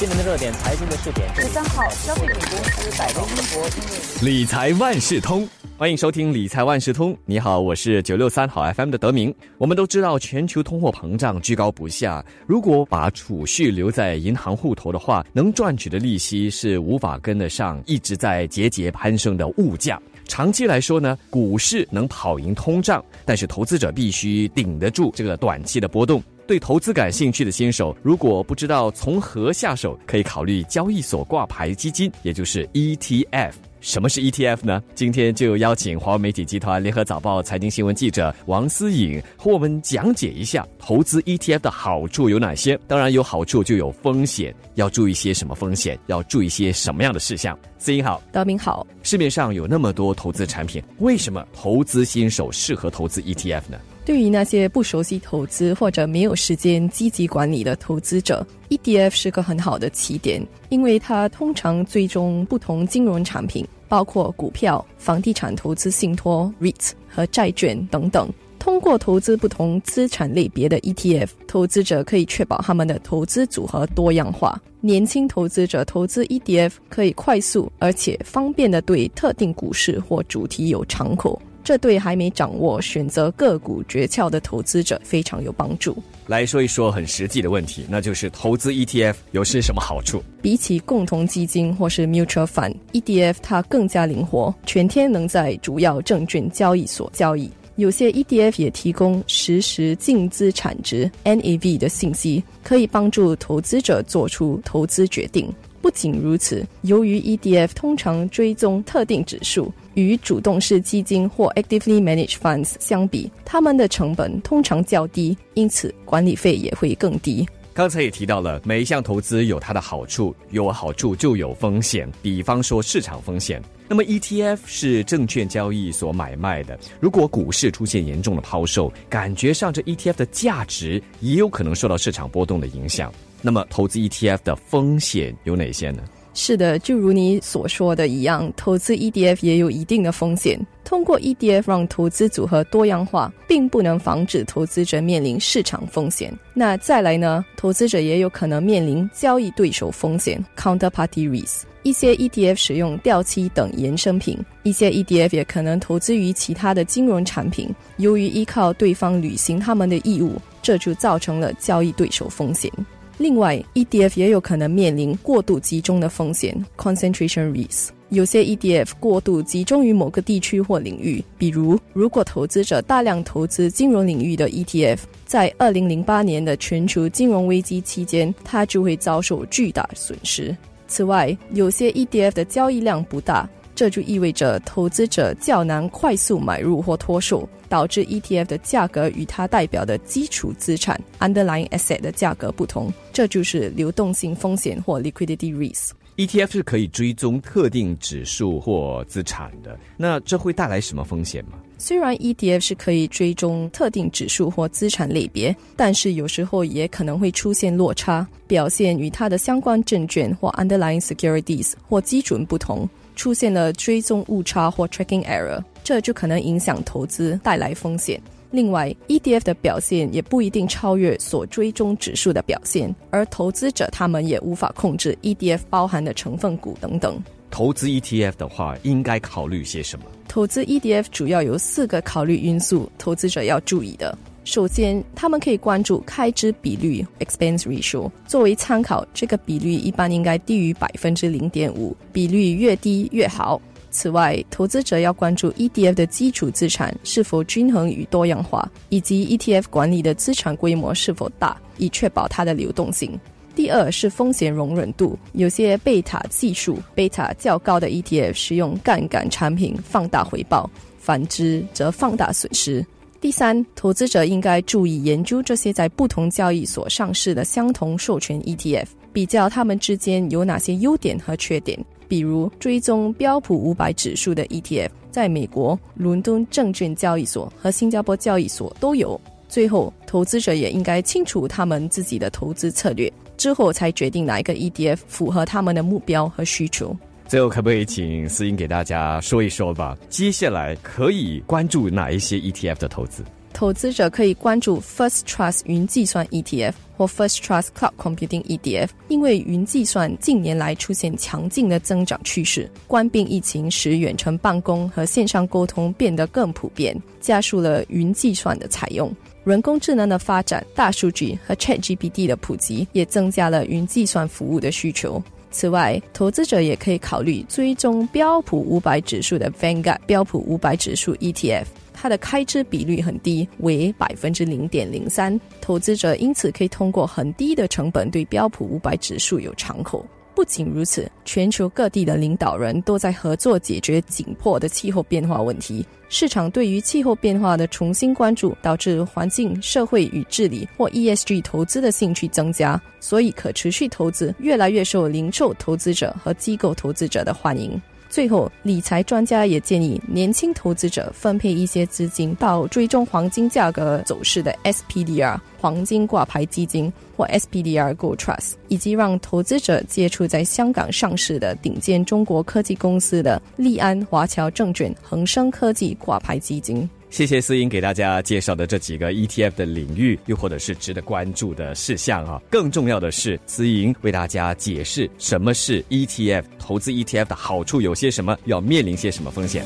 新闻的热点，财经的试点。十三号，消费品公司逮到英国因为理财万事通，欢迎收听理财万事通。你好，我是九六三好 FM 的德明。我们都知道，全球通货膨胀居高不下，如果把储蓄留在银行户头的话，能赚取的利息是无法跟得上一直在节节攀升的物价。长期来说呢，股市能跑赢通胀，但是投资者必须顶得住这个短期的波动。对投资感兴趣的新手，如果不知道从何下手，可以考虑交易所挂牌基金，也就是 ETF。什么是 ETF 呢？今天就邀请华为媒体集团联合早报财经新闻记者王思颖和我们讲解一下投资 ETF 的好处有哪些。当然，有好处就有风险，要注意些什么风险？要注意些什么样的事项？思颖好，德明好。市面上有那么多投资产品，为什么投资新手适合投资 ETF 呢？对于那些不熟悉投资或者没有时间积极管理的投资者，ETF 是个很好的起点，因为它通常追踪不同金融产品，包括股票、房地产投资信托 （REITs） 和债券等等。通过投资不同资产类别的 ETF，投资者可以确保他们的投资组合多样化。年轻投资者投资 ETF 可以快速而且方便的对特定股市或主题有敞口。这对还没掌握选择个股诀窍的投资者非常有帮助。来说一说很实际的问题，那就是投资 ETF 有些什么好处？比起共同基金或是 mutual fund，ETF 它更加灵活，全天能在主要证券交易所交易。有些 ETF 也提供实时净资产值 NAV 的信息，可以帮助投资者做出投资决定。不仅如此，由于 ETF 通常追踪特定指数，与主动式基金或 actively managed funds 相比，它们的成本通常较低，因此管理费也会更低。刚才也提到了，每一项投资有它的好处，有好处就有风险，比方说市场风险。那么 ETF 是证券交易所买卖的，如果股市出现严重的抛售，感觉上这 ETF 的价值也有可能受到市场波动的影响。那么，投资 ETF 的风险有哪些呢？是的，就如你所说的一样，投资 ETF 也有一定的风险。通过 ETF 让投资组合多样化，并不能防止投资者面临市场风险。那再来呢？投资者也有可能面临交易对手风险 （counterparty risk）。一些 ETF 使用掉期等衍生品，一些 ETF 也可能投资于其他的金融产品。由于依靠对方履行他们的义务，这就造成了交易对手风险。另外，ETF 也有可能面临过度集中的风险 （concentration risk）。有些 ETF 过度集中于某个地区或领域，比如，如果投资者大量投资金融领域的 ETF，在2008年的全球金融危机期间，它就会遭受巨大损失。此外，有些 ETF 的交易量不大。这就意味着投资者较难快速买入或脱售，导致 ETF 的价格与它代表的基础资产 （underlying asset） 的价格不同。这就是流动性风险或 liquidity risk。ETF 是可以追踪特定指数或资产的，那这会带来什么风险吗？虽然 ETF 是可以追踪特定指数或资产类别，但是有时候也可能会出现落差，表现与它的相关证券或 underlying securities 或基准不同。出现了追踪误差或 tracking error，这就可能影响投资，带来风险。另外，ETF 的表现也不一定超越所追踪指数的表现，而投资者他们也无法控制 ETF 包含的成分股等等。投资 ETF 的话，应该考虑些什么？投资 ETF 主要有四个考虑因素，投资者要注意的。首先，他们可以关注开支比率 （expense ratio） 作为参考，这个比率一般应该低于百分之零点五，比率越低越好。此外，投资者要关注 ETF 的基础资产是否均衡与多样化，以及 ETF 管理的资产规模是否大，以确保它的流动性。第二是风险容忍度，有些贝塔系数贝塔较高的 ETF 使用杠杆产品放大回报，反之则放大损失。第三，投资者应该注意研究这些在不同交易所上市的相同授权 ETF，比较它们之间有哪些优点和缺点。比如，追踪标普五百指数的 ETF，在美国伦敦证券交易所和新加坡交易所都有。最后，投资者也应该清楚他们自己的投资策略，之后才决定哪一个 ETF 符合他们的目标和需求。最后，可不可以请思英给大家说一说吧？接下来可以关注哪一些 ETF 的投资？投资者可以关注 First Trust 云计算 ETF 或 First Trust Cloud Computing ETF，因为云计算近年来出现强劲的增长趋势。关闭疫情使远程办公和线上沟通变得更普遍，加速了云计算的采用。人工智能的发展、大数据和 ChatGPT 的普及，也增加了云计算服务的需求。此外，投资者也可以考虑追踪标普五百指数的 Vanguard 标普五百指数 ETF，它的开支比率很低，为百分之零点零三，投资者因此可以通过很低的成本对标普五百指数有敞口。不仅如此，全球各地的领导人都在合作解决紧迫的气候变化问题。市场对于气候变化的重新关注，导致环境、社会与治理或 ESG 投资的兴趣增加，所以可持续投资越来越受零售投资者和机构投资者的欢迎。最后，理财专家也建议年轻投资者分配一些资金到追踪黄金价格走势的 SPDR 黄金挂牌基金或 SPDR Gold Trust，以及让投资者接触在香港上市的顶尖中国科技公司的利安、华侨证券、恒生科技挂牌基金。谢谢思英给大家介绍的这几个 ETF 的领域，又或者是值得关注的事项啊。更重要的是，思英为大家解释什么是 ETF，投资 ETF 的好处有些什么，要面临些什么风险。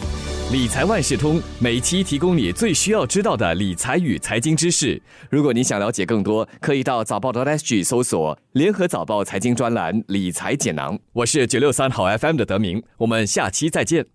理财万事通每期提供你最需要知道的理财与财经知识。如果你想了解更多，可以到早报的 SG 搜索联合早报财经专栏理财解囊。我是九六三好 FM 的德明，我们下期再见。